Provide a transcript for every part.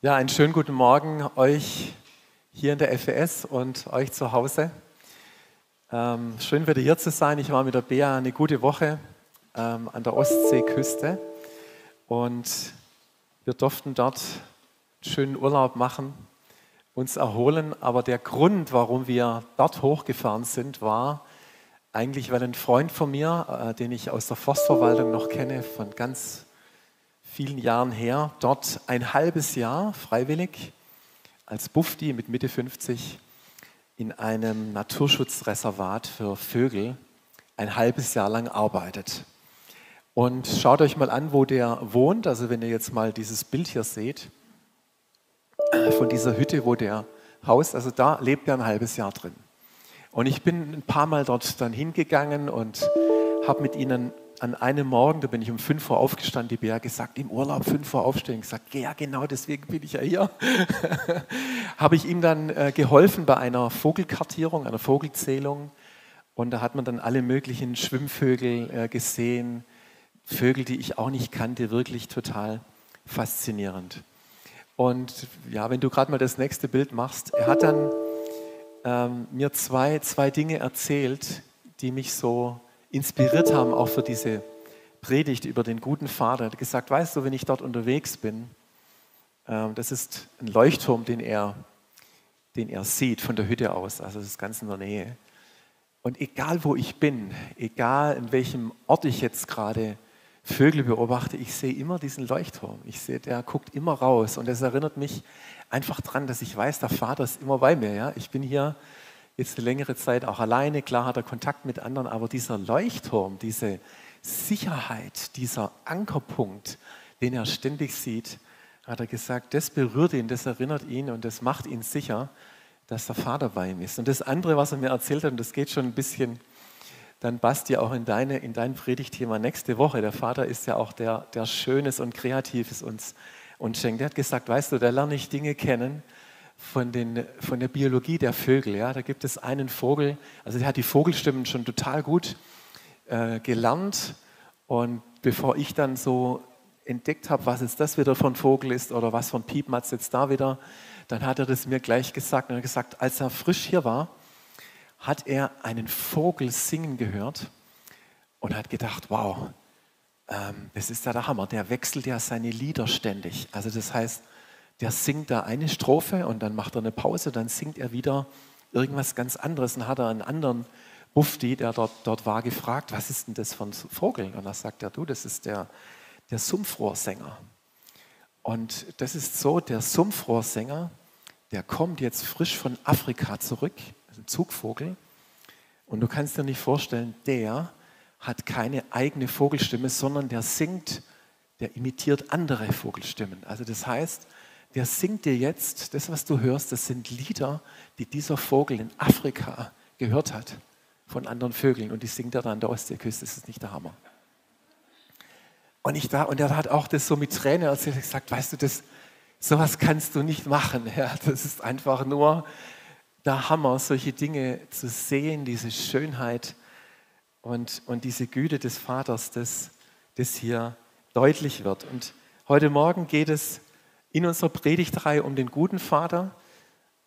Ja, einen schönen guten Morgen euch hier in der FES und euch zu Hause. Ähm, schön wieder hier zu sein. Ich war mit der Bea eine gute Woche ähm, an der Ostseeküste und wir durften dort einen schönen Urlaub machen, uns erholen. Aber der Grund, warum wir dort hochgefahren sind, war eigentlich, weil ein Freund von mir, äh, den ich aus der Forstverwaltung noch kenne, von ganz vielen Jahren her, dort ein halbes Jahr freiwillig als Bufti mit Mitte 50 in einem Naturschutzreservat für Vögel ein halbes Jahr lang arbeitet. Und schaut euch mal an, wo der wohnt. Also wenn ihr jetzt mal dieses Bild hier seht, von dieser Hütte, wo der haust, also da lebt er ein halbes Jahr drin. Und ich bin ein paar Mal dort dann hingegangen und habe mit ihnen an einem Morgen, da bin ich um 5 Uhr aufgestanden, die Bär gesagt, im Urlaub 5 Uhr aufstehen. Gesagt, ja genau, deswegen bin ich ja hier. Habe ich ihm dann äh, geholfen bei einer Vogelkartierung, einer Vogelzählung. Und da hat man dann alle möglichen Schwimmvögel äh, gesehen, Vögel, die ich auch nicht kannte, wirklich total faszinierend. Und ja, wenn du gerade mal das nächste Bild machst, er hat dann ähm, mir zwei, zwei Dinge erzählt, die mich so inspiriert haben, auch für diese Predigt über den guten Vater. Er hat gesagt, weißt du, wenn ich dort unterwegs bin, ähm, das ist ein Leuchtturm, den er, den er sieht von der Hütte aus, also das ist ganz in der Nähe. Und egal wo ich bin, egal in welchem Ort ich jetzt gerade Vögel beobachte, ich sehe immer diesen Leuchtturm. Ich sehe, der guckt immer raus. Und das erinnert mich einfach daran, dass ich weiß, der Vater ist immer bei mir. Ja? Ich bin hier jetzt eine längere Zeit auch alleine. Klar hat er Kontakt mit anderen, aber dieser Leuchtturm, diese Sicherheit, dieser Ankerpunkt, den er ständig sieht, hat er gesagt, das berührt ihn, das erinnert ihn und das macht ihn sicher, dass der Vater bei ihm ist. Und das andere, was er mir erzählt hat, und das geht schon ein bisschen, dann passt ja auch in, deine, in dein Predigtthema nächste Woche. Der Vater ist ja auch der, der Schönes und Kreatives uns, uns schenkt. Er hat gesagt, weißt du, da lerne ich Dinge kennen, von, den, von der Biologie der Vögel. Ja? Da gibt es einen Vogel, also der hat die Vogelstimmen schon total gut äh, gelernt. Und bevor ich dann so entdeckt habe, was jetzt das wieder ein Vogel ist oder was ein Piepmatz jetzt da wieder, dann hat er das mir gleich gesagt. Und er hat gesagt, als er frisch hier war, hat er einen Vogel singen gehört und hat gedacht, wow, ähm, das ist ja der Hammer. Der wechselt ja seine Lieder ständig. Also das heißt, der singt da eine Strophe und dann macht er eine Pause, dann singt er wieder irgendwas ganz anderes. Dann hat er einen anderen Bufti, der dort, dort war, gefragt, was ist denn das von Vogel? Und da sagt er, du, das ist der, der Sumpfrohrsänger. Und das ist so, der Sumpfrohrsänger, der kommt jetzt frisch von Afrika zurück, ein Zugvogel. Und du kannst dir nicht vorstellen, der hat keine eigene Vogelstimme, sondern der singt, der imitiert andere Vogelstimmen. Also das heißt, der singt dir jetzt, das, was du hörst, das sind Lieder, die dieser Vogel in Afrika gehört hat von anderen Vögeln und die singt er dann an der Ostseeküste. Das ist nicht der Hammer. Und, ich da, und er hat auch das so mit Tränen erzählt, gesagt, weißt du, das, sowas kannst du nicht machen. Ja, das ist einfach nur der Hammer, solche Dinge zu sehen, diese Schönheit und, und diese Güte des Vaters, das, das hier deutlich wird. Und heute Morgen geht es in unserer Predigtreihe um den guten Vater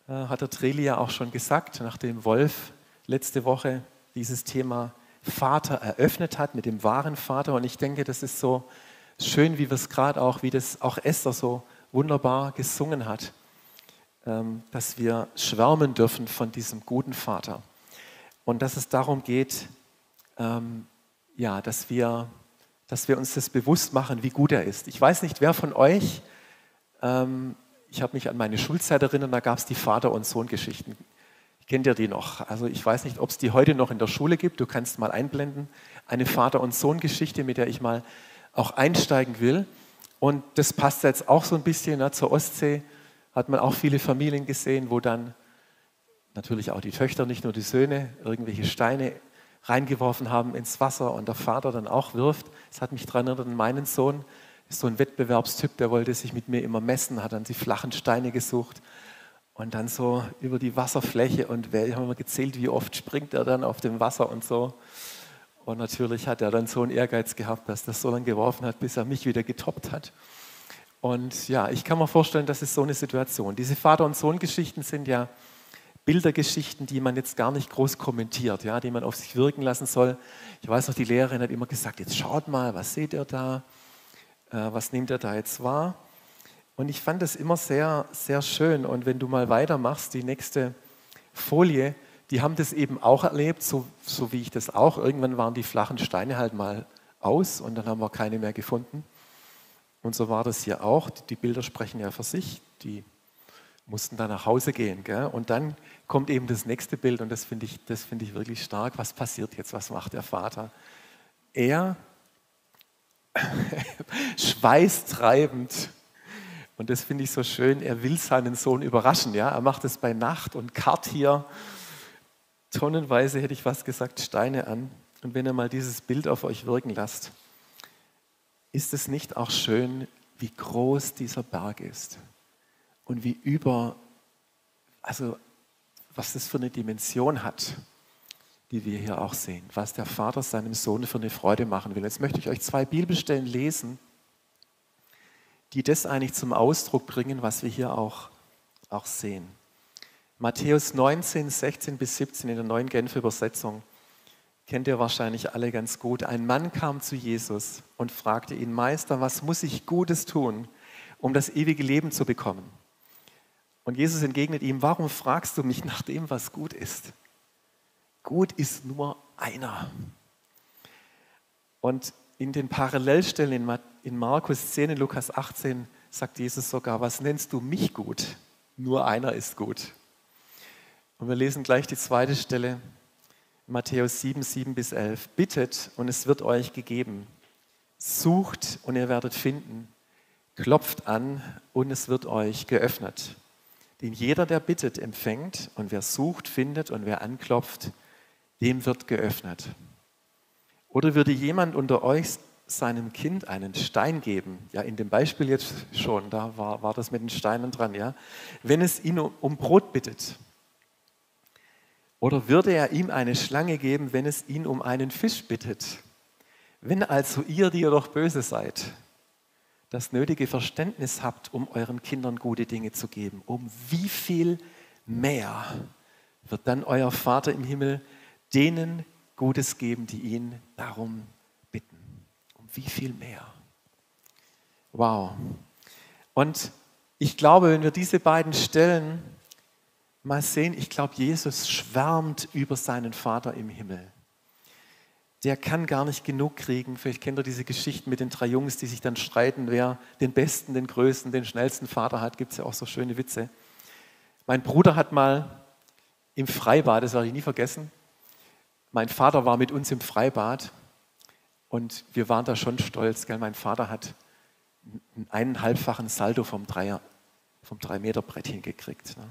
äh, hat der Treli ja auch schon gesagt, nachdem Wolf letzte Woche dieses Thema Vater eröffnet hat mit dem wahren Vater. Und ich denke, das ist so schön, wie wir es gerade auch, wie das auch Esther so wunderbar gesungen hat, ähm, dass wir schwärmen dürfen von diesem guten Vater. Und dass es darum geht, ähm, ja, dass wir, dass wir uns das bewusst machen, wie gut er ist. Ich weiß nicht, wer von euch ähm, ich habe mich an meine Schulzeit erinnert, da gab es die Vater- und Sohn-Geschichten. Kennt ihr die noch? Also ich weiß nicht, ob es die heute noch in der Schule gibt. Du kannst mal einblenden. Eine Vater- und Sohn-Geschichte, mit der ich mal auch einsteigen will. Und das passt jetzt auch so ein bisschen na, zur Ostsee. Hat man auch viele Familien gesehen, wo dann natürlich auch die Töchter, nicht nur die Söhne, irgendwelche Steine reingeworfen haben ins Wasser und der Vater dann auch wirft. Das hat mich daran erinnert meinen Sohn, so ein Wettbewerbstyp, der wollte sich mit mir immer messen, hat dann die flachen Steine gesucht und dann so über die Wasserfläche und wir haben gezählt, wie oft springt er dann auf dem Wasser und so. Und natürlich hat er dann so einen Ehrgeiz gehabt, dass das so lange geworfen hat, bis er mich wieder getoppt hat. Und ja, ich kann mir vorstellen, das ist so eine Situation. Diese Vater- und Sohn-Geschichten sind ja Bildergeschichten, die man jetzt gar nicht groß kommentiert, ja, die man auf sich wirken lassen soll. Ich weiß noch, die Lehrerin hat immer gesagt, jetzt schaut mal, was seht ihr da? Äh, was nehmt ihr da jetzt wahr? Und ich fand das immer sehr, sehr schön. Und wenn du mal weitermachst, die nächste Folie, die haben das eben auch erlebt, so, so wie ich das auch. Irgendwann waren die flachen Steine halt mal aus und dann haben wir keine mehr gefunden. Und so war das hier auch. Die Bilder sprechen ja für sich. Die mussten dann nach Hause gehen. Gell? Und dann kommt eben das nächste Bild und das finde ich, find ich wirklich stark. Was passiert jetzt? Was macht der Vater? Er, schweißtreibend, und das finde ich so schön, er will seinen Sohn überraschen. Ja? Er macht es bei Nacht und karrt hier tonnenweise, hätte ich fast gesagt, Steine an. Und wenn ihr mal dieses Bild auf euch wirken lasst, ist es nicht auch schön, wie groß dieser Berg ist und wie über, also was das für eine Dimension hat, die wir hier auch sehen, was der Vater seinem Sohn für eine Freude machen will. Jetzt möchte ich euch zwei Bibelstellen lesen, die das eigentlich zum Ausdruck bringen, was wir hier auch, auch sehen. Matthäus 19, 16 bis 17 in der neuen Genfer Übersetzung kennt ihr wahrscheinlich alle ganz gut. Ein Mann kam zu Jesus und fragte ihn, Meister, was muss ich Gutes tun, um das ewige Leben zu bekommen? Und Jesus entgegnet ihm, warum fragst du mich nach dem, was gut ist? Gut ist nur einer. Und in den Parallelstellen in Markus 10, in Lukas 18 sagt Jesus sogar, was nennst du mich gut? Nur einer ist gut. Und wir lesen gleich die zweite Stelle, Matthäus 7, 7 bis 11. Bittet und es wird euch gegeben. Sucht und ihr werdet finden. Klopft an und es wird euch geöffnet. Denn jeder, der bittet, empfängt und wer sucht, findet und wer anklopft, dem wird geöffnet. Oder würde jemand unter euch seinem Kind einen Stein geben? Ja, in dem Beispiel jetzt schon, da war, war das mit den Steinen dran, ja. Wenn es ihn um, Brot bittet. Oder würde er ihm eine Schlange geben, wenn es ihn um einen Fisch bittet? Wenn also ihr, die ihr doch böse seid, das nötige Verständnis habt, um euren Kindern gute Dinge zu geben, um wie viel mehr wird dann euer Vater im Himmel denen Gutes geben, die ihn darum bitten? Um wie viel mehr? Wow. Und ich glaube, wenn wir diese beiden Stellen mal sehen, ich glaube, Jesus schwärmt über seinen Vater im Himmel. Der kann gar nicht genug kriegen. Vielleicht kennt ihr diese Geschichten mit den drei Jungs, die sich dann streiten, wer den besten, den größten, den schnellsten Vater hat. Gibt es ja auch so schöne Witze. Mein Bruder hat mal im Freibad, das werde ich nie vergessen, mein Vater war mit uns im Freibad und wir waren da schon stolz. Gell? Mein Vater hat einen eineinhalbfachen Salto vom Dreier, vom Drei-Meter-Brett hingekriegt. Ne?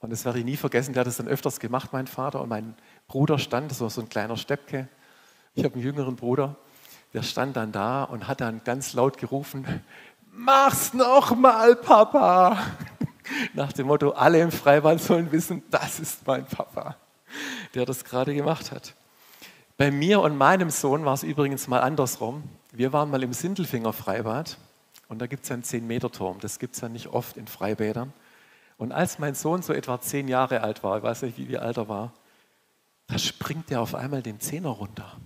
Und das werde ich nie vergessen, der hat das dann öfters gemacht, mein Vater. Und mein Bruder stand, das war so ein kleiner Steppke. Ich habe einen jüngeren Bruder, der stand dann da und hat dann ganz laut gerufen, mach's noch mal, Papa. Nach dem Motto, alle im Freibad sollen wissen, das ist mein Papa, der das gerade gemacht hat. Bei mir und meinem Sohn war es übrigens mal andersrum. Wir waren mal im Sindelfinger Freibad und da gibt es einen 10-Meter-Turm. Das gibt es ja nicht oft in Freibädern. Und als mein Sohn so etwa zehn Jahre alt war, ich weiß nicht, wie, alt er war, da springt er auf einmal den Zehner runter.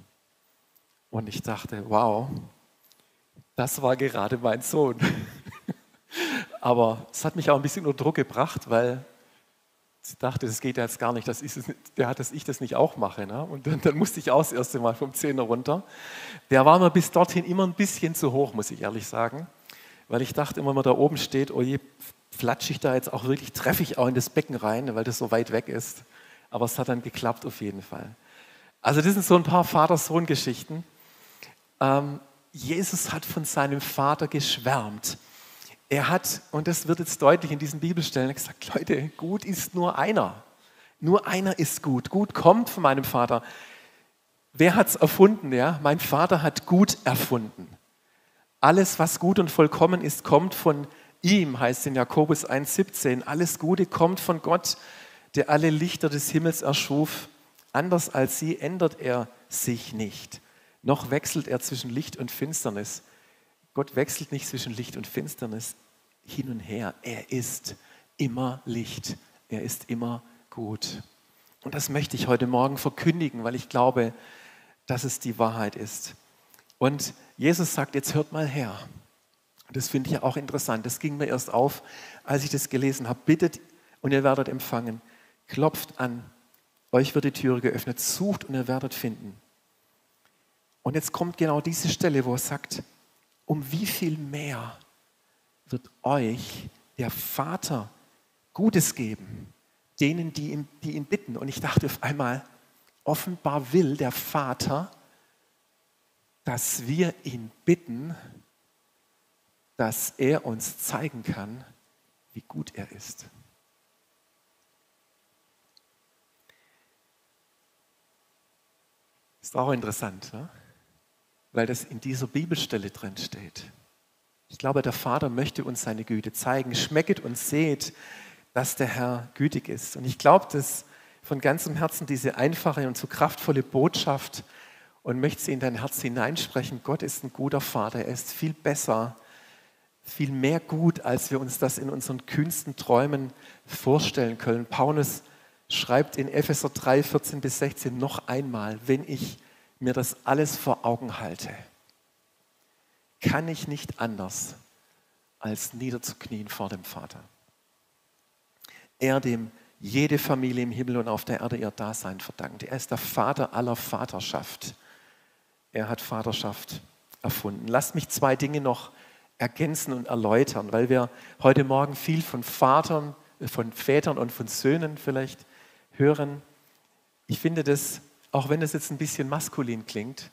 Und ich dachte, wow, das war gerade mein Sohn. Aber es hat mich auch ein bisschen unter Druck gebracht, weil dachte, das geht jetzt gar nicht, dass ich, der hat, dass ich das nicht auch mache. Ne? Und dann, dann, musste ich auch das erste Mal vom Zehner runter. Der war mir bis dorthin immer ein bisschen zu hoch, muss ich ehrlich sagen. Weil ich dachte immer, wenn man da oben steht, oh je, flatsche ich da jetzt auch wirklich, treffe ich auch in das Becken rein, weil das so weit weg ist. Aber es hat dann geklappt auf jeden Fall. Also das sind so ein paar Vater-Sohn-Geschichten. Ähm, Jesus hat von seinem Vater geschwärmt. Er hat, und das wird jetzt deutlich in diesen Bibelstellen, gesagt, Leute, gut ist nur einer. Nur einer ist gut. Gut kommt von meinem Vater. Wer hat es erfunden? Ja? Mein Vater hat gut erfunden. Alles, was gut und vollkommen ist, kommt von ihm, heißt in Jakobus 1,17. Alles Gute kommt von Gott, der alle Lichter des Himmels erschuf. Anders als sie ändert er sich nicht, noch wechselt er zwischen Licht und Finsternis. Gott wechselt nicht zwischen Licht und Finsternis hin und her. Er ist immer Licht. Er ist immer gut. Und das möchte ich heute Morgen verkündigen, weil ich glaube, dass es die Wahrheit ist. Und Jesus sagt, jetzt hört mal her. Das finde ich ja auch interessant. Das ging mir erst auf, als ich das gelesen habe. Bittet und ihr werdet empfangen. Klopft an, euch wird die Türe geöffnet. Sucht und ihr werdet finden. Und jetzt kommt genau diese Stelle, wo er sagt, um wie viel mehr wird euch der Vater Gutes geben, denen, die ihn, die ihn bitten. Und ich dachte auf einmal, offenbar will der Vater, dass wir ihn bitten, dass er uns zeigen kann, wie gut er ist. Ist auch interessant, ne? Weil das in dieser Bibelstelle drin steht. Ich glaube, der Vater möchte uns seine Güte zeigen. Schmecket und seht, dass der Herr gütig ist. Und ich glaube, dass von ganzem Herzen diese einfache und so kraftvolle Botschaft und möchte sie in dein Herz hineinsprechen. Gott ist ein guter Vater. Er ist viel besser, viel mehr gut, als wir uns das in unseren kühnsten Träumen vorstellen können. Paulus schreibt in Epheser 3, 14 bis 16 noch einmal, wenn ich mir das alles vor Augen halte, kann ich nicht anders, als niederzuknien vor dem Vater. Er, dem jede Familie im Himmel und auf der Erde ihr Dasein verdankt. Er ist der Vater aller Vaterschaft. Er hat Vaterschaft erfunden. Lasst mich zwei Dinge noch ergänzen und erläutern, weil wir heute Morgen viel von Vatern, von Vätern und von Söhnen vielleicht hören. Ich finde das auch wenn es jetzt ein bisschen maskulin klingt,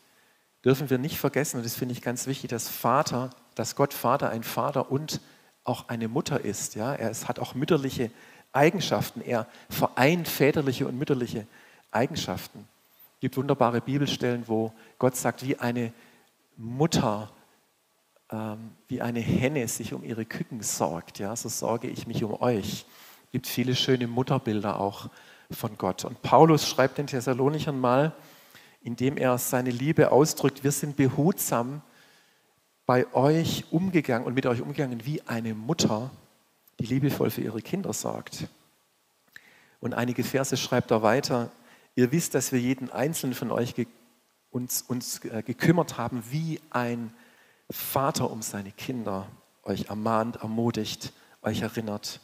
dürfen wir nicht vergessen, und das finde ich ganz wichtig, dass Vater, dass Gott Vater ein Vater und auch eine Mutter ist. Ja? Er hat auch mütterliche Eigenschaften. Er vereint väterliche und mütterliche Eigenschaften. Es gibt wunderbare Bibelstellen, wo Gott sagt, wie eine Mutter, ähm, wie eine Henne sich um ihre Küken sorgt. Ja? So sorge ich mich um euch. Es gibt viele schöne Mutterbilder auch von Gott. Und Paulus schreibt den Thessalonichern mal, indem er seine Liebe ausdrückt, wir sind behutsam bei euch umgegangen und mit euch umgegangen wie eine Mutter, die liebevoll für ihre Kinder sorgt. Und einige Verse schreibt er weiter, ihr wisst, dass wir jeden einzelnen von euch uns, uns äh, gekümmert haben, wie ein Vater um seine Kinder, euch ermahnt, ermutigt, euch erinnert.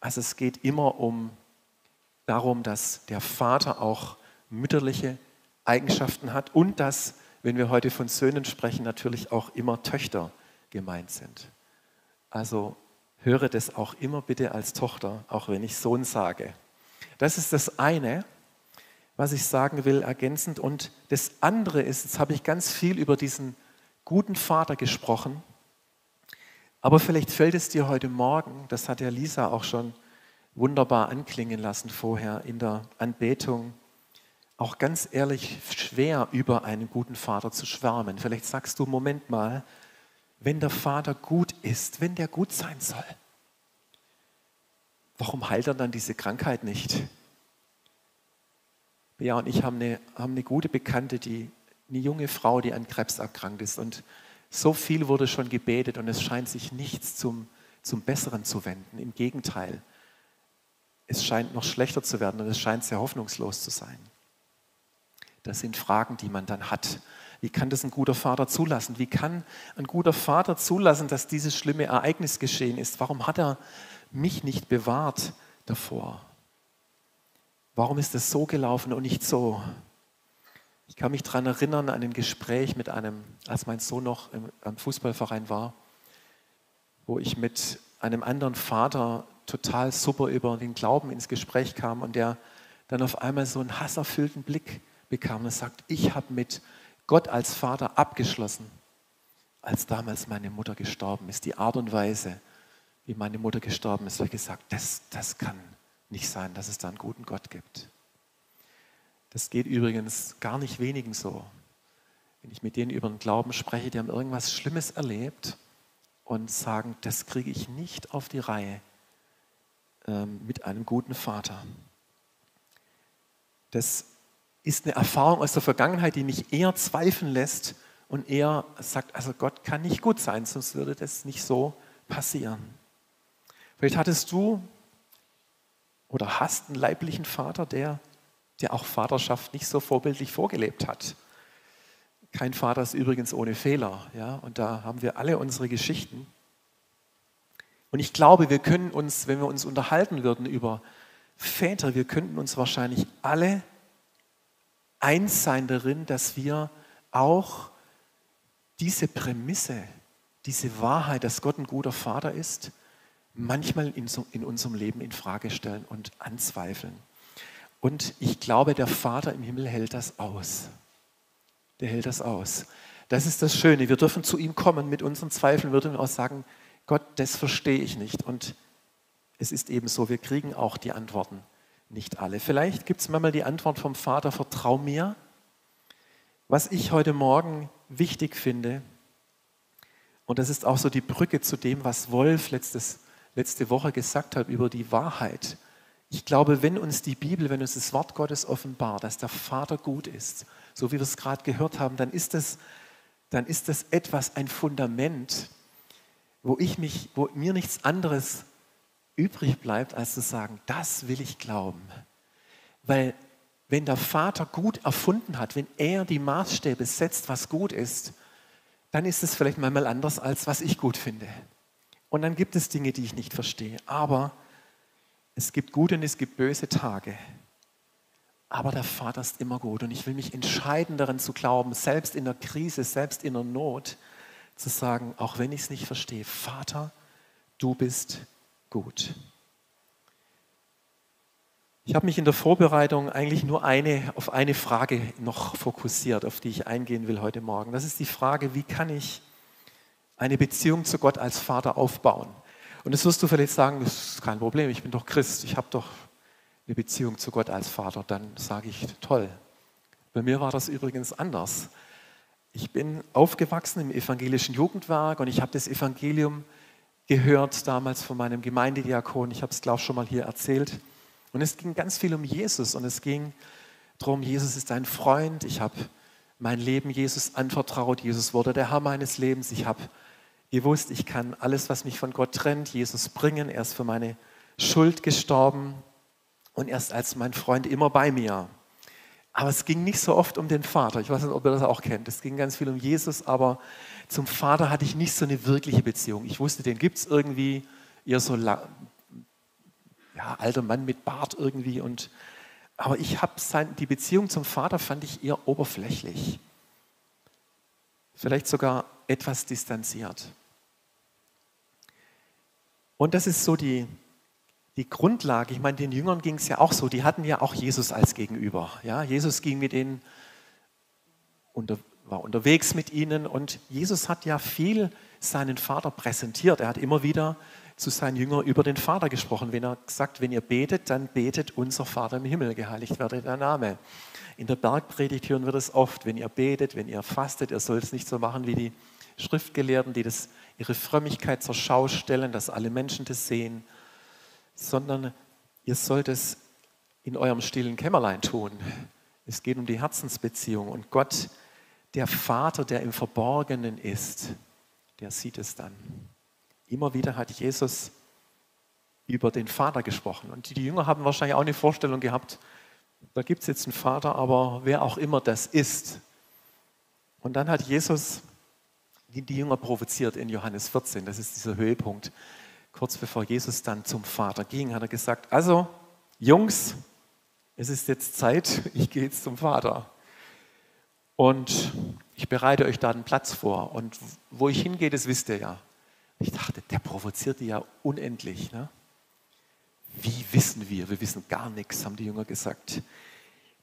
Also es geht immer um darum, dass der Vater auch mütterliche Eigenschaften hat und dass, wenn wir heute von Söhnen sprechen, natürlich auch immer Töchter gemeint sind. Also höre das auch immer bitte als Tochter, auch wenn ich Sohn sage. Das ist das eine, was ich sagen will, ergänzend. Und das andere ist, jetzt habe ich ganz viel über diesen guten Vater gesprochen, aber vielleicht fällt es dir heute Morgen, das hat ja Lisa auch schon wunderbar anklingen lassen vorher in der Anbetung. Auch ganz ehrlich schwer über einen guten Vater zu schwärmen. Vielleicht sagst du, Moment mal, wenn der Vater gut ist, wenn der gut sein soll, warum heilt er dann diese Krankheit nicht? Bea und ich haben eine, haben eine gute Bekannte, die, eine junge Frau, die an Krebs erkrankt ist. Und so viel wurde schon gebetet und es scheint sich nichts zum, zum Besseren zu wenden. Im Gegenteil es scheint noch schlechter zu werden und es scheint sehr hoffnungslos zu sein. Das sind Fragen, die man dann hat. Wie kann das ein guter Vater zulassen? Wie kann ein guter Vater zulassen, dass dieses schlimme Ereignis geschehen ist? Warum hat er mich nicht bewahrt davor? Warum ist es so gelaufen und nicht so? Ich kann mich daran erinnern an ein Gespräch mit einem, als mein Sohn noch im, am Fußballverein war, wo ich mit einem anderen Vater total super über den Glauben ins Gespräch kam und der dann auf einmal so einen hasserfüllten Blick bekam und sagt, ich habe mit Gott als Vater abgeschlossen, als damals meine Mutter gestorben ist. Die Art und Weise, wie meine Mutter gestorben ist, habe ich gesagt, das, das kann nicht sein, dass es da einen guten Gott gibt. Das geht übrigens gar nicht wenigen so. Wenn ich mit denen über den Glauben spreche, die haben irgendwas Schlimmes erlebt und sagen, das kriege ich nicht auf die Reihe mit einem guten Vater. Das ist eine Erfahrung aus der Vergangenheit, die mich eher zweifeln lässt Und er sagt, also Gott kann nicht gut sein, sonst würde das nicht so passieren. Vielleicht hattest du oder hast einen leiblichen Vater, der, der auch Vaterschaft nicht so vorbildlich vorgelebt hat. Kein Vater ist übrigens ohne Fehler, ja, und da haben wir alle unsere Geschichten. Und ich glaube, wir können uns, wenn wir uns unterhalten würden über Väter, wir könnten uns wahrscheinlich alle eins sein darin, dass wir auch diese Prämisse, diese Wahrheit, dass Gott ein guter Vater ist, manchmal in, so, in unserem Leben in Frage stellen und anzweifeln. Und ich glaube, der Vater im Himmel hält das aus. Der hält das aus. Das ist das Schöne. Wir dürfen zu ihm kommen mit unseren Zweifeln, wir auch sagen, Gott, das verstehe ich nicht. Und es ist eben so, wir kriegen auch die Antworten nicht alle. Vielleicht gibt es manchmal die Antwort vom Vater, vertrau mir. Was ich heute Morgen wichtig finde, und das ist auch so die Brücke zu dem, was Wolf letztes, letzte Woche gesagt hat über die Wahrheit. Ich glaube, wenn uns die Bibel, wenn uns das Wort Gottes offenbart, dass der Vater gut ist, so wie wir es gerade gehört haben, dann ist das, dann ist das etwas, ein Fundament, wo, ich mich, wo mir nichts anderes übrig bleibt, als zu sagen, das will ich glauben. Weil wenn der Vater gut erfunden hat, wenn er die Maßstäbe setzt, was gut ist, dann ist es vielleicht manchmal anders, als was ich gut finde. Und dann gibt es Dinge, die ich nicht verstehe. Aber es gibt gute und es gibt böse Tage. Aber der Vater ist immer gut. Und ich will mich entscheiden, daran zu glauben, selbst in der Krise, selbst in der Not, zu sagen, auch wenn ich es nicht verstehe, Vater, du bist gut. Ich habe mich in der Vorbereitung eigentlich nur eine, auf eine Frage noch fokussiert, auf die ich eingehen will heute Morgen. Das ist die Frage, wie kann ich eine Beziehung zu Gott als Vater aufbauen? Und das wirst du vielleicht sagen, das ist kein Problem, ich bin doch Christ, ich habe doch eine Beziehung zu Gott als Vater. Dann sage ich, toll. Bei mir war das übrigens anders. Ich bin aufgewachsen im evangelischen Jugendwerk und ich habe das Evangelium gehört damals von meinem Gemeindediakon. Ich habe es, glaube ich, schon mal hier erzählt. Und es ging ganz viel um Jesus und es ging darum, Jesus ist ein Freund. Ich habe mein Leben Jesus anvertraut. Jesus wurde der Herr meines Lebens. Ich habe gewusst, ich kann alles, was mich von Gott trennt, Jesus bringen. Er ist für meine Schuld gestorben und er ist als mein Freund immer bei mir. Aber es ging nicht so oft um den Vater. Ich weiß nicht, ob ihr das auch kennt. Es ging ganz viel um Jesus, aber zum Vater hatte ich nicht so eine wirkliche Beziehung. Ich wusste, den gibt es irgendwie, eher so ja, alter Mann mit Bart irgendwie. Und, aber ich habe die Beziehung zum Vater fand ich eher oberflächlich. Vielleicht sogar etwas distanziert. Und das ist so die, die Grundlage. Ich meine, den Jüngern ging es ja auch so. Die hatten ja auch Jesus als Gegenüber. Ja, Jesus ging mit ihnen, unter, war unterwegs mit ihnen und Jesus hat ja viel seinen Vater präsentiert. Er hat immer wieder zu seinen Jüngern über den Vater gesprochen. Wenn er sagt, wenn ihr betet, dann betet unser Vater im Himmel, geheiligt werde der Name. In der Bergpredigt hören wir das oft. Wenn ihr betet, wenn ihr fastet, ihr sollt es nicht so machen wie die Schriftgelehrten, die das, ihre Frömmigkeit zur Schau stellen, dass alle Menschen das sehen, sondern ihr sollt es in eurem stillen Kämmerlein tun. Es geht um die Herzensbeziehung und Gott, der Vater, der im Verborgenen ist, der sieht es dann. Immer wieder hat Jesus über den Vater gesprochen. Und die Jünger haben wahrscheinlich auch eine Vorstellung gehabt, da gibt es jetzt einen Vater, aber wer auch immer das ist. Und dann hat Jesus die, Jünger provoziert in Johannes 14, das ist dieser Höhepunkt. Kurz bevor Jesus dann zum Vater ging, hat er gesagt, also Jungs, es ist jetzt Zeit, ich gehe jetzt zum Vater. Und ich bereite euch da einen Platz vor. Und wo ich hingehe, das wisst ihr ja. Ich dachte, der provoziert die ja unendlich. Ne? Wie wissen wir? Wir wissen gar nichts, haben die Jünger gesagt.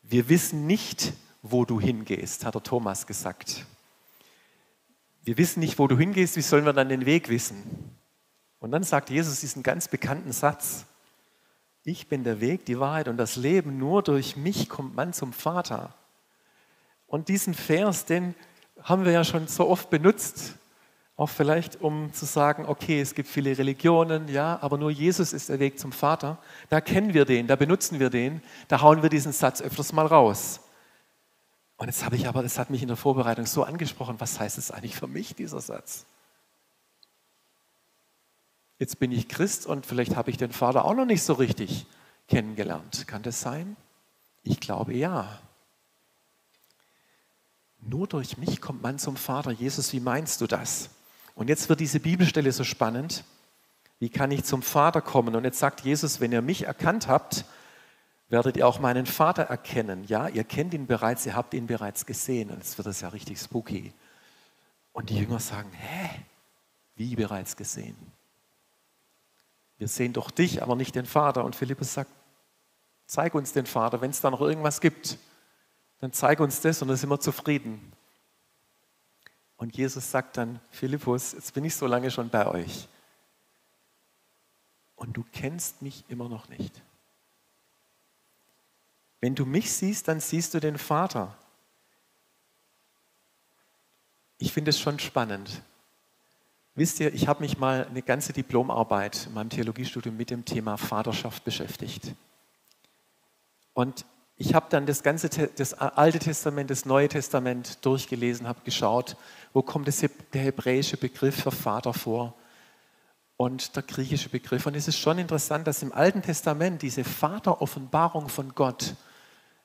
Wir wissen nicht, wo du hingehst, hat der Thomas gesagt. Wir wissen nicht, wo du hingehst, wie sollen wir dann den Weg wissen? Und dann sagt Jesus diesen ganz bekannten Satz. Ich bin der Weg, die Wahrheit und das Leben. Nur durch mich kommt man zum Vater. Und diesen Vers, den haben wir ja schon so oft benutzt. Auch vielleicht, um zu sagen, okay, es gibt viele Religionen, ja, aber nur Jesus ist der Weg zum Vater. Da kennen wir den, da benutzen wir den, da hauen wir diesen Satz öfters mal raus. Und jetzt habe ich aber, das hat mich in der Vorbereitung so angesprochen, was heißt es eigentlich für mich, dieser Satz? Jetzt bin ich Christ und vielleicht habe ich den Vater auch noch nicht so richtig kennengelernt. Kann das sein? Ich glaube ja. Nur durch mich kommt man zum Vater. Jesus, wie meinst du das? Und jetzt wird diese Bibelstelle so spannend. Wie kann ich zum Vater kommen? Und jetzt sagt Jesus, wenn ihr mich erkannt habt, werdet ihr auch meinen Vater erkennen. Ja, ihr kennt ihn bereits, ihr habt ihn bereits gesehen. Und jetzt wird das ja richtig spooky. Und die Jünger sagen, hä? Wie bereits gesehen? Wir sehen doch dich, aber nicht den Vater. Und Philippus sagt, zeig uns den Vater. Wenn es da noch irgendwas gibt, dann zeig uns das und dann sind wir zufrieden. Und Jesus sagt dann, Philippus, jetzt bin ich so lange schon bei euch. Und du kennst mich immer noch nicht. Wenn du mich siehst, dann siehst du den Vater. Ich finde es schon spannend. Wisst ihr, ich habe mich mal eine ganze Diplomarbeit in meinem Theologiestudium mit dem Thema Vaterschaft beschäftigt. Und ich habe dann das ganze das Alte Testament, das Neue Testament durchgelesen, habe geschaut, wo kommt das, der hebräische Begriff für Vater vor und der griechische Begriff. Und es ist schon interessant, dass im Alten Testament diese Vateroffenbarung von Gott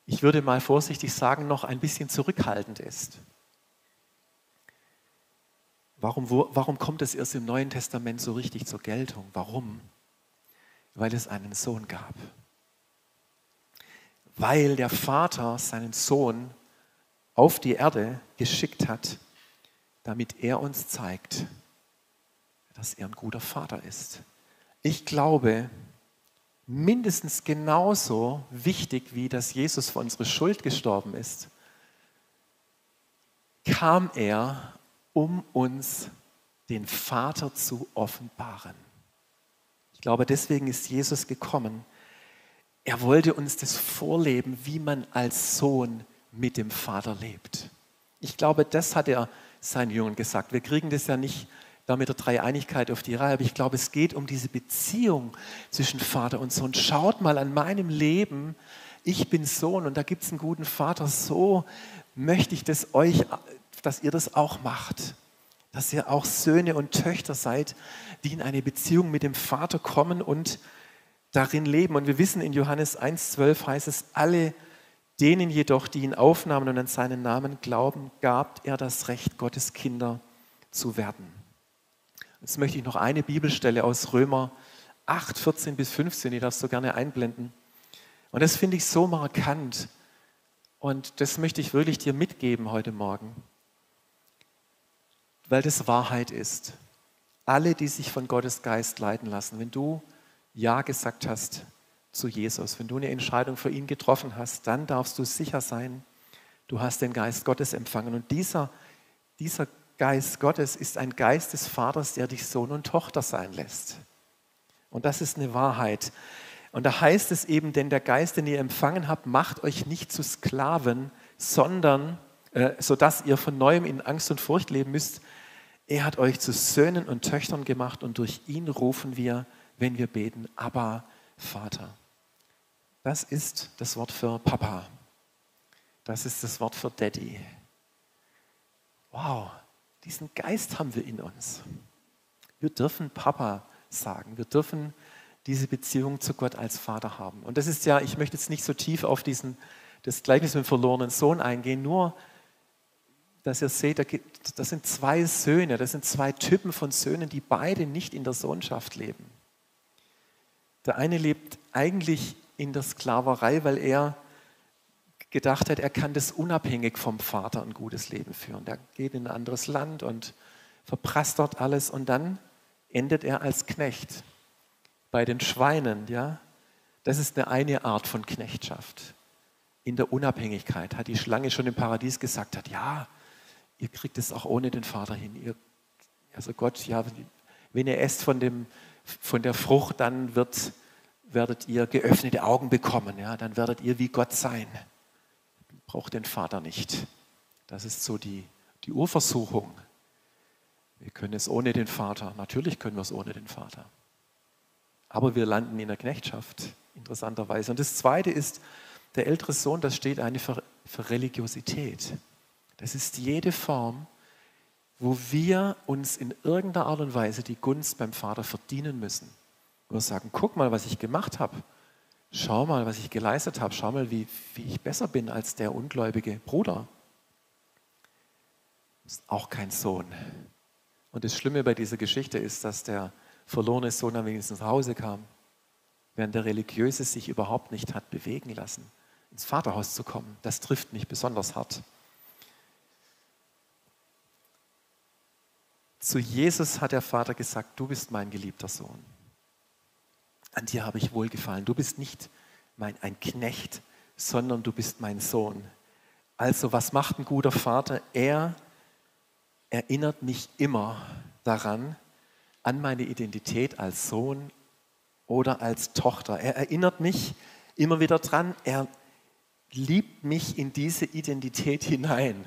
ich würde mal vorsichtig sagen, noch ein bisschen zurückhaltend ist. Warum, wo, warum kommt es erst im Neuen Testament so richtig zur Geltung? Warum? Weil es einen Sohn gab. Weil der Vater seinen Sohn auf die Erde geschickt hat, damit er uns zeigt, dass er ein guter Vater ist. Ich glaube, mindestens genauso wichtig wie dass Jesus für unsere Schuld gestorben ist, kam er, um uns den Vater zu offenbaren. Ich glaube, deswegen ist Jesus gekommen. Er wollte uns das vorleben, wie man als Sohn mit dem Vater lebt. Ich glaube, das hat er seinen Jüngern gesagt. Wir kriegen das ja nicht da mit der Dreieinigkeit auf die Reihe. Aber ich glaube, es geht um diese Beziehung zwischen Vater und Sohn. Schaut mal an meinem Leben. Ich bin Sohn und da gibt es einen guten Vater. So möchte ich das euch, dass ihr das auch macht. Dass ihr auch Söhne und Töchter seid, die in eine Beziehung mit dem Vater kommen und darin leben. Und wir wissen, in Johannes 1,12 heißt es, alle denen jedoch, die ihn aufnahmen und an seinen Namen glauben, gab er das Recht, Gottes Kinder zu werden. Jetzt möchte ich noch eine Bibelstelle aus Römer 8, 14 bis 15, die darfst du gerne einblenden. Und das finde ich so markant. Und das möchte ich wirklich dir mitgeben heute Morgen, weil das Wahrheit ist. Alle, die sich von Gottes Geist leiten lassen, wenn du Ja gesagt hast zu Jesus, wenn du eine Entscheidung für ihn getroffen hast, dann darfst du sicher sein, du hast den Geist Gottes empfangen. Und dieser, dieser Geist Gottes ist ein Geist des Vaters, der dich Sohn und Tochter sein lässt. Und das ist eine Wahrheit. Und da heißt es eben, denn der Geist, den ihr empfangen habt, macht euch nicht zu Sklaven, sondern, äh, sodass ihr von neuem in Angst und Furcht leben müsst. Er hat euch zu Söhnen und Töchtern gemacht und durch ihn rufen wir, wenn wir beten, aber Vater. Das ist das Wort für Papa. Das ist das Wort für Daddy. Wow, diesen Geist haben wir in uns. Wir dürfen Papa sagen. Wir dürfen diese Beziehung zu Gott als Vater haben. Und das ist ja, ich möchte jetzt nicht so tief auf diesen, das Gleichnis mit dem verlorenen Sohn eingehen, nur, dass ihr seht, das sind zwei Söhne, das sind zwei Typen von Söhnen, die beide nicht in der Sohnschaft leben. Der eine lebt eigentlich in der Sklaverei, weil er gedacht hat, er kann das unabhängig vom Vater ein gutes Leben führen. Der geht in ein anderes Land und verprasst dort alles und dann endet er als Knecht bei den Schweinen. Ja? Das ist eine, eine Art von Knechtschaft. In der Unabhängigkeit hat die Schlange schon im Paradies gesagt, hat, ja, ihr kriegt es auch ohne den Vater hin. Ihr, also Gott, ja, wenn ihr esst von, dem, von der Frucht, dann wird, werdet ihr geöffnete Augen bekommen. Ja? Dann werdet ihr wie Gott sein braucht den Vater nicht. Das ist so die, die Urversuchung. Wir können es ohne den Vater. Natürlich können wir es ohne den Vater. Aber wir landen in der Knechtschaft, interessanterweise. Und das Zweite ist, der ältere Sohn, das steht eigentlich für, für Religiosität. Das ist jede Form, wo wir uns in irgendeiner Art und Weise die Gunst beim Vater verdienen müssen. Wo wir sagen, guck mal, was ich gemacht habe. Schau mal, was ich geleistet habe. Schau mal, wie, wie ich besser bin als der ungläubige Bruder. Ist auch kein Sohn. Und das Schlimme bei dieser Geschichte ist, dass der verlorene Sohn am wenigstens nach Hause kam, während der Religiöse sich überhaupt nicht hat bewegen lassen, ins Vaterhaus zu kommen. Das trifft mich besonders hart. Zu Jesus hat der Vater gesagt, du bist mein geliebter Sohn. An dir habe ich wohlgefallen. Du bist nicht mein, ein Knecht, sondern du bist mein Sohn. Also was macht ein guter Vater? Er erinnert mich immer daran, an meine Identität als Sohn oder als Tochter. Er erinnert mich immer wieder dran, er liebt mich in diese Identität hinein.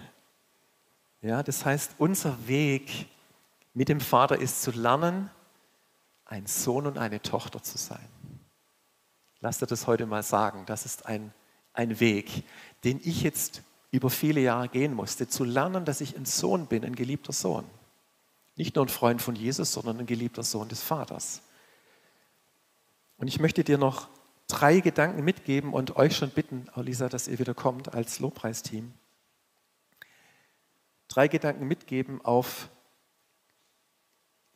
Ja, das heißt, unser Weg mit dem Vater ist zu lernen, ein Sohn und eine Tochter zu sein. Lass dir das heute mal sagen. Das ist ein, ein Weg, den ich jetzt über viele Jahre gehen musste, zu lernen, dass ich ein Sohn bin, ein geliebter Sohn. Nicht nur ein Freund von Jesus, sondern ein geliebter Sohn des Vaters. Und ich möchte dir noch drei Gedanken mitgeben und euch schon bitten, Lisa, dass ihr wieder kommt als Lobpreisteam. Drei Gedanken mitgeben auf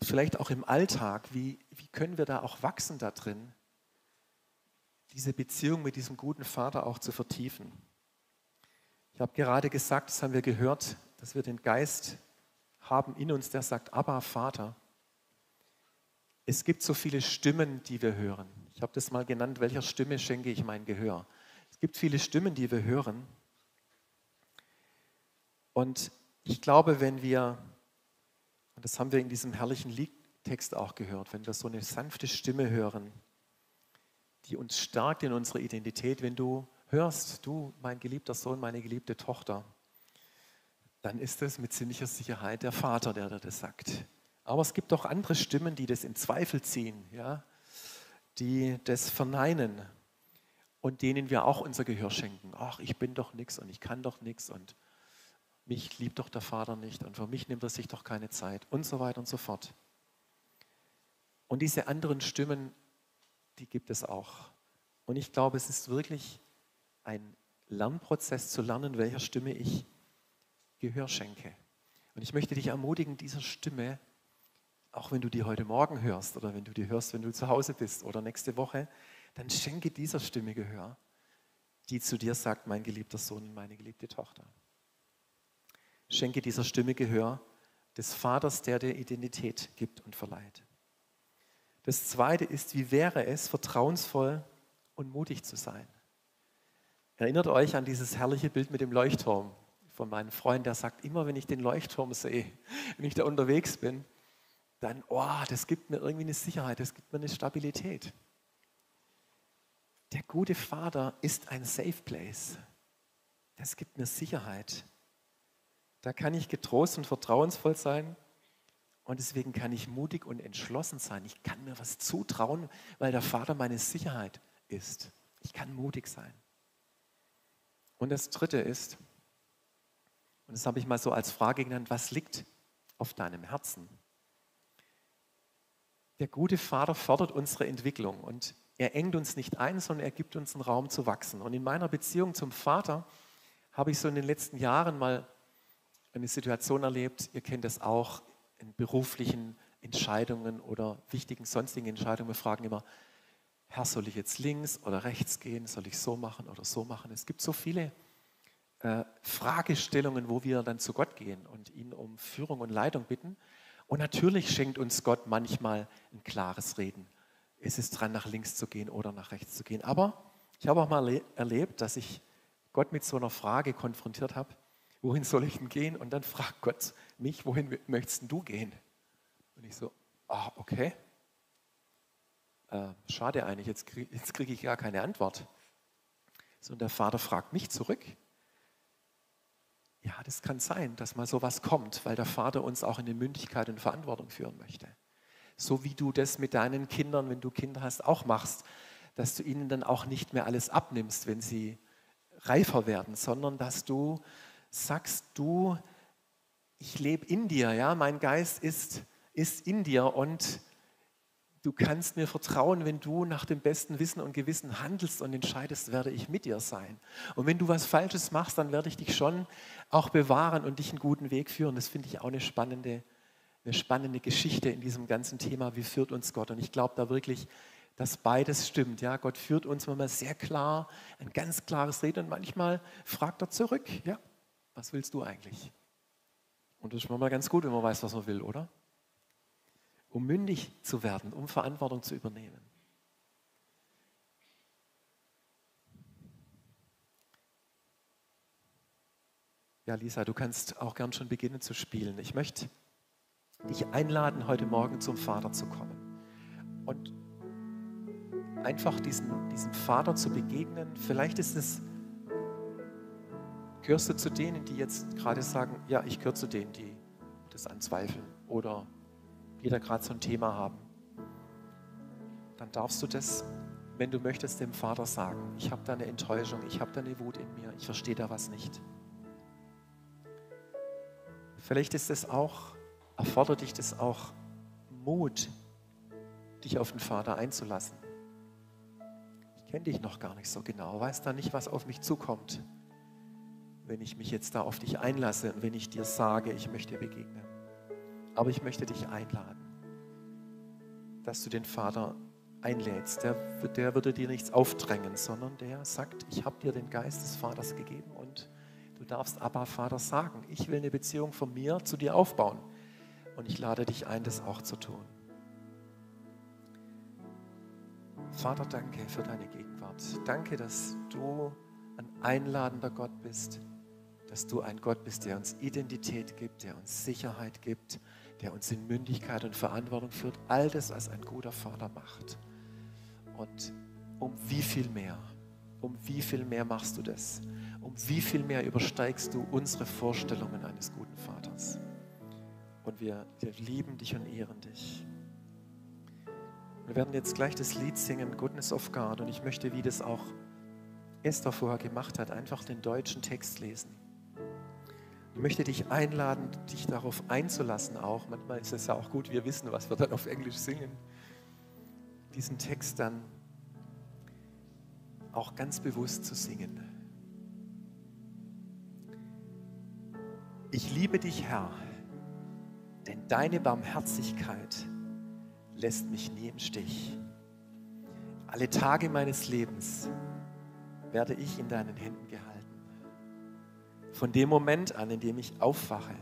vielleicht auch im Alltag, wie, wie können wir da auch wachsen da drin, diese Beziehung mit diesem guten Vater auch zu vertiefen. Ich habe gerade gesagt, das haben wir gehört, dass wir den Geist haben in uns, der sagt, Abba, Vater. Es gibt so viele Stimmen, die wir hören. Ich habe das mal genannt, welcher Stimme schenke ich mein Gehör. Es gibt viele Stimmen, die wir hören. Und ich glaube, wenn wir und das haben wir in diesem herrlichen Liedtext auch gehört, wenn wir so eine sanfte Stimme hören, die uns stärkt in unserer Identität, wenn du hörst, du, mein geliebter Sohn, meine geliebte Tochter, dann ist es mit ziemlicher Sicherheit der Vater, der dir das sagt. Aber es gibt auch andere Stimmen, die das in Zweifel ziehen, ja? die das verneinen und denen wir auch unser Gehör schenken. Ach, ich bin doch nichts und ich kann doch nichts und mich liebt doch der Vater nicht und für mich nimmt er sich doch keine Zeit und so weiter und so fort. Und diese anderen Stimmen, die gibt es auch. Und ich glaube, es ist wirklich ein Lernprozess zu lernen, welcher Stimme ich Gehör schenke. Und ich möchte dich ermutigen, dieser Stimme, auch wenn du die heute Morgen hörst oder wenn du die hörst, wenn du zu Hause bist oder nächste Woche, dann schenke dieser Stimme Gehör, die zu dir sagt, mein geliebter Sohn und meine geliebte Tochter. Schenke dieser Stimme Gehör des Vaters, der dir Identität gibt und verleiht. Das Zweite ist, wie wäre es, vertrauensvoll und mutig zu sein? Erinnert euch an dieses herrliche Bild mit dem Leuchtturm von meinem Freund, der sagt, immer wenn ich den Leuchtturm sehe, wenn ich da unterwegs bin, dann, oh, das gibt mir irgendwie eine Sicherheit, das gibt mir eine Stabilität. Der gute Vater ist ein Safe Place. Das gibt mir Sicherheit. Da kann ich getrost und vertrauensvoll sein und deswegen kann ich mutig und entschlossen sein. Ich kann mir was zutrauen, weil der Vater meine Sicherheit ist. Ich kann mutig sein. Und das Dritte ist, und das habe ich mal so als Frage genannt, was liegt auf deinem Herzen? Der gute Vater fördert unsere Entwicklung und er engt uns nicht ein, sondern er gibt uns einen Raum zu wachsen. Und in meiner Beziehung zum Vater habe ich so in den letzten Jahren mal eine Situation erlebt, ihr kennt das auch in beruflichen Entscheidungen oder wichtigen sonstigen Entscheidungen. Wir fragen immer, Herr, soll ich jetzt links oder rechts gehen? Soll ich so machen oder so machen? Es gibt so viele äh, Fragestellungen, wo wir dann zu Gott gehen und ihn um Führung und Leitung bitten. Und natürlich schenkt uns Gott manchmal ein klares Reden. Es ist dran, nach links zu gehen oder nach rechts zu gehen. Aber ich habe auch mal erlebt, dass ich Gott mit so einer Frage konfrontiert habe wohin soll ich denn gehen? Und dann fragt Gott mich, wohin möchtest du gehen? Und ich so, ah, okay. Äh, schade eigentlich, jetzt, krieg, kriege ich gar keine Antwort. So, und der Vater fragt mich zurück. Ja, das kann sein, dass mal sowas kommt, weil der Vater uns auch in die Mündigkeit und Verantwortung führen möchte. So wie du das mit deinen Kindern, wenn du Kinder hast, auch machst, dass du ihnen dann auch nicht mehr alles abnimmst, wenn sie reifer werden, sondern dass du sagst, du, ich lebe in dir, ja, mein Geist ist, ist in dir und du kannst mir vertrauen, wenn du nach dem besten Wissen und Gewissen handelst und entscheidest, werde ich mit dir sein. Und wenn du was Falsches machst, dann werde ich dich schon auch bewahren und dich einen guten Weg führen. Das finde ich auch eine spannende, eine spannende Geschichte in diesem ganzen Thema, wie führt uns Gott. Und ich glaube da wirklich, dass beides stimmt. Ja, Gott führt uns manchmal sehr klar, ein ganz klares Reden und manchmal fragt er zurück, ja, was willst du eigentlich? Und das ist manchmal ganz gut, wenn man weiß, was man will, oder? Um mündig zu werden, um Verantwortung zu übernehmen. Ja, Lisa, du kannst auch gern schon beginnen zu spielen. Ich möchte dich einladen, heute Morgen zum Vater zu kommen. Und einfach diesen, diesem Vater zu begegnen. Vielleicht ist es Gehörst du zu denen, die jetzt gerade sagen, ja, ich gehöre zu denen, die das anzweifeln oder die da gerade so ein Thema haben? Dann darfst du das, wenn du möchtest, dem Vater sagen. Ich habe da eine Enttäuschung, ich habe da eine Wut in mir, ich verstehe da was nicht. Vielleicht ist es auch, erfordert dich das auch Mut, dich auf den Vater einzulassen. Ich kenne dich noch gar nicht so genau, weiß da nicht, was auf mich zukommt wenn ich mich jetzt da auf dich einlasse und wenn ich dir sage, ich möchte begegnen. Aber ich möchte dich einladen, dass du den Vater einlädst. Der, der würde dir nichts aufdrängen, sondern der sagt, ich habe dir den Geist des Vaters gegeben und du darfst Abba Vater sagen. Ich will eine Beziehung von mir zu dir aufbauen. Und ich lade dich ein, das auch zu tun. Vater, danke für deine Gegenwart. Danke, dass du ein einladender Gott bist dass du ein Gott bist, der uns Identität gibt, der uns Sicherheit gibt, der uns in Mündigkeit und Verantwortung führt. All das, was ein guter Vater macht. Und um wie viel mehr, um wie viel mehr machst du das? Um wie viel mehr übersteigst du unsere Vorstellungen eines guten Vaters? Und wir, wir lieben dich und ehren dich. Wir werden jetzt gleich das Lied singen, Goodness of God. Und ich möchte, wie das auch Esther vorher gemacht hat, einfach den deutschen Text lesen. Ich möchte dich einladen, dich darauf einzulassen auch. Manchmal ist es ja auch gut, wir wissen, was wir dann auf Englisch singen. Diesen Text dann auch ganz bewusst zu singen. Ich liebe dich, Herr, denn deine Barmherzigkeit lässt mich nie im Stich. Alle Tage meines Lebens werde ich in deinen Händen gehalten. Von dem Moment an, in dem ich aufwache,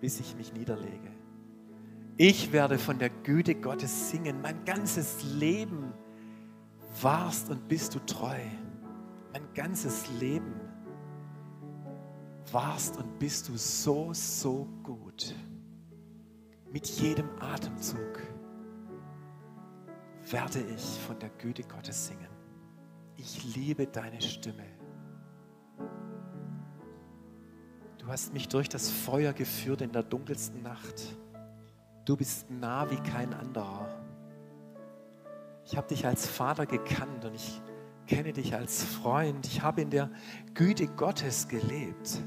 bis ich mich niederlege. Ich werde von der Güte Gottes singen. Mein ganzes Leben warst und bist du treu. Mein ganzes Leben warst und bist du so, so gut. Mit jedem Atemzug werde ich von der Güte Gottes singen. Ich liebe deine Stimme. Du hast mich durch das Feuer geführt in der dunkelsten Nacht. Du bist nah wie kein anderer. Ich habe dich als Vater gekannt und ich kenne dich als Freund. Ich habe in der Güte Gottes gelebt.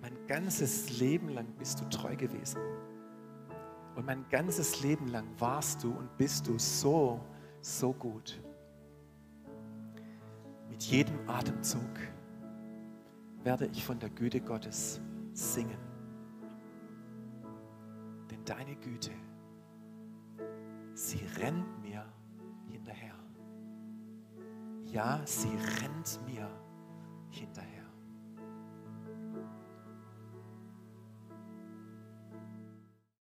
Mein ganzes Leben lang bist du treu gewesen. Und mein ganzes Leben lang warst du und bist du so, so gut. Mit jedem Atemzug werde ich von der Güte Gottes singen. Denn deine Güte, sie rennt mir hinterher. Ja, sie rennt mir hinterher.